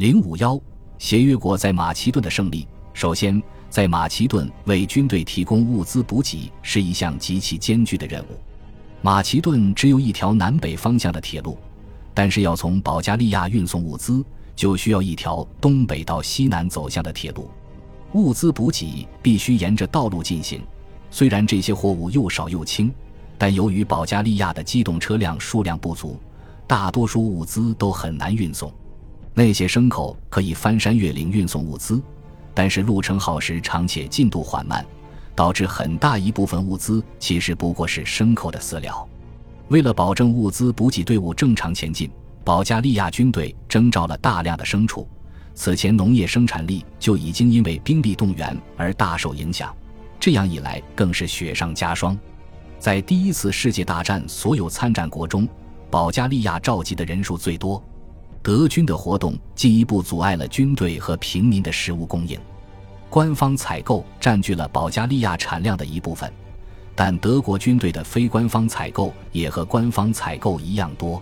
零五幺，协约国在马其顿的胜利。首先，在马其顿为军队提供物资补给是一项极其艰巨的任务。马其顿只有一条南北方向的铁路，但是要从保加利亚运送物资，就需要一条东北到西南走向的铁路。物资补给必须沿着道路进行。虽然这些货物又少又轻，但由于保加利亚的机动车辆数量不足，大多数物资都很难运送。那些牲口可以翻山越岭运送物资，但是路程耗时长且进度缓慢。导致很大一部分物资其实不过是牲口的饲料。为了保证物资补给队伍正常前进，保加利亚军队征召了大量的牲畜。此前农业生产力就已经因为兵力动员而大受影响，这样一来更是雪上加霜。在第一次世界大战所有参战国中，保加利亚召集的人数最多。德军的活动进一步阻碍了军队和平民的食物供应。官方采购占据了保加利亚产量的一部分，但德国军队的非官方采购也和官方采购一样多。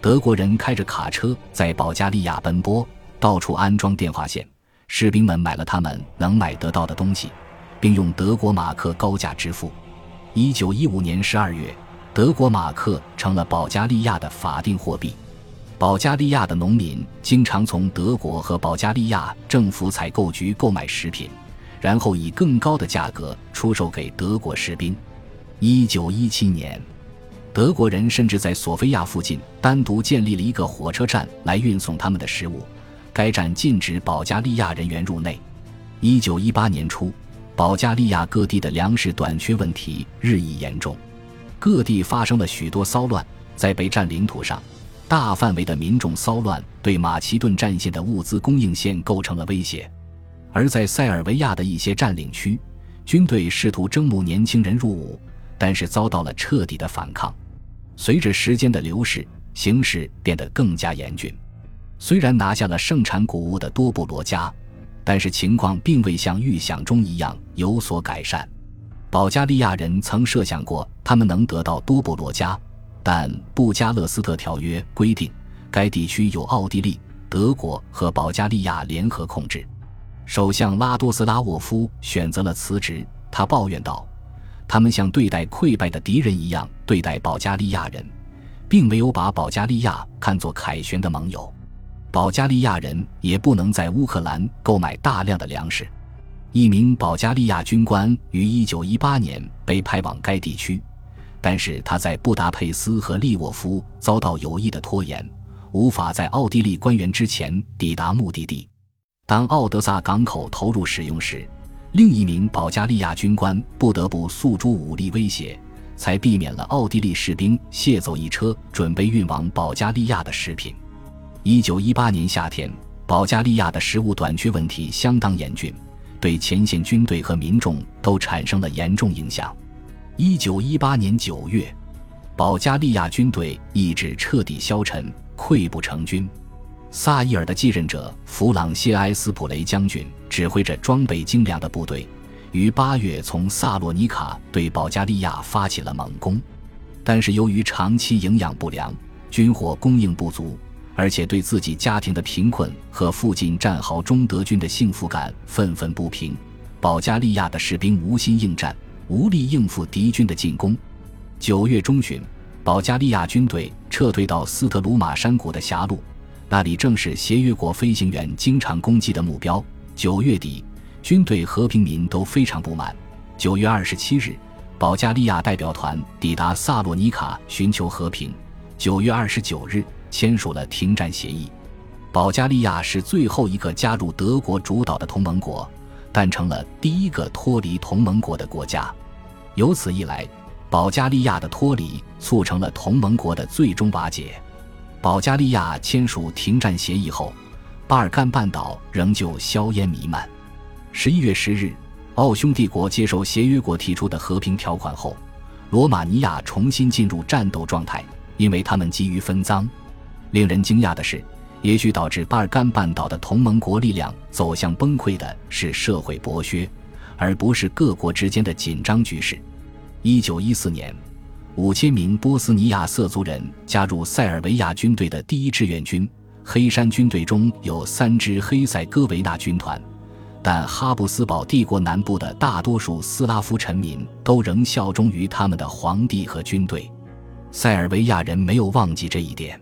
德国人开着卡车在保加利亚奔波，到处安装电话线。士兵们买了他们能买得到的东西，并用德国马克高价支付。一九一五年十二月，德国马克成了保加利亚的法定货币。保加利亚的农民经常从德国和保加利亚政府采购局购买食品，然后以更高的价格出售给德国士兵。一九一七年，德国人甚至在索菲亚附近单独建立了一个火车站来运送他们的食物，该站禁止保加利亚人员入内。一九一八年初，保加利亚各地的粮食短缺问题日益严重，各地发生了许多骚乱，在被占领土上。大范围的民众骚乱对马其顿战线的物资供应线构成了威胁，而在塞尔维亚的一些占领区，军队试图征募年轻人入伍，但是遭到了彻底的反抗。随着时间的流逝，形势变得更加严峻。虽然拿下了盛产谷物的多布罗加，但是情况并未像预想中一样有所改善。保加利亚人曾设想过，他们能得到多布罗加。但布加勒斯特条约规定，该地区由奥地利、德国和保加利亚联合控制。首相拉多斯拉沃夫选择了辞职。他抱怨道：“他们像对待溃败的敌人一样对待保加利亚人，并没有把保加利亚看作凯旋的盟友。保加利亚人也不能在乌克兰购买大量的粮食。”一名保加利亚军官于1918年被派往该地区。但是他在布达佩斯和利沃夫遭到有意的拖延，无法在奥地利官员之前抵达目的地。当奥德萨港口投入使用时，另一名保加利亚军官不得不诉诸武力威胁，才避免了奥地利士兵卸走一车准备运往保加利亚的食品。一九一八年夏天，保加利亚的食物短缺问题相当严峻，对前线军队和民众都产生了严重影响。一九一八年九月，保加利亚军队意志彻底消沉，溃不成军。萨伊尔的继任者弗朗西埃斯普雷将军指挥着装备精良的部队，于八月从萨洛尼卡对保加利亚发起了猛攻。但是由于长期营养不良、军火供应不足，而且对自己家庭的贫困和附近战壕中德军的幸福感愤愤不平，保加利亚的士兵无心应战。无力应付敌军的进攻。九月中旬，保加利亚军队撤退到斯特鲁马山谷的狭路，那里正是协约国飞行员经常攻击的目标。九月底，军队和平民都非常不满。九月二十七日，保加利亚代表团抵达萨洛尼卡寻求和平。九月二十九日，签署了停战协议。保加利亚是最后一个加入德国主导的同盟国。但成了第一个脱离同盟国的国家，由此一来，保加利亚的脱离促成了同盟国的最终瓦解。保加利亚签署停战协议后，巴尔干半岛仍旧硝烟弥漫。十一月十日，奥匈帝国接受协约国提出的和平条款后，罗马尼亚重新进入战斗状态，因为他们急于分赃。令人惊讶的是。也许导致巴尔干半岛的同盟国力量走向崩溃的是社会剥削，而不是各国之间的紧张局势。一九一四年，五千名波斯尼亚瑟族人加入塞尔维亚军队的第一志愿军，黑山军队中有三支黑塞哥维纳军团，但哈布斯堡帝国南部的大多数斯拉夫臣民都仍效忠于他们的皇帝和军队。塞尔维亚人没有忘记这一点。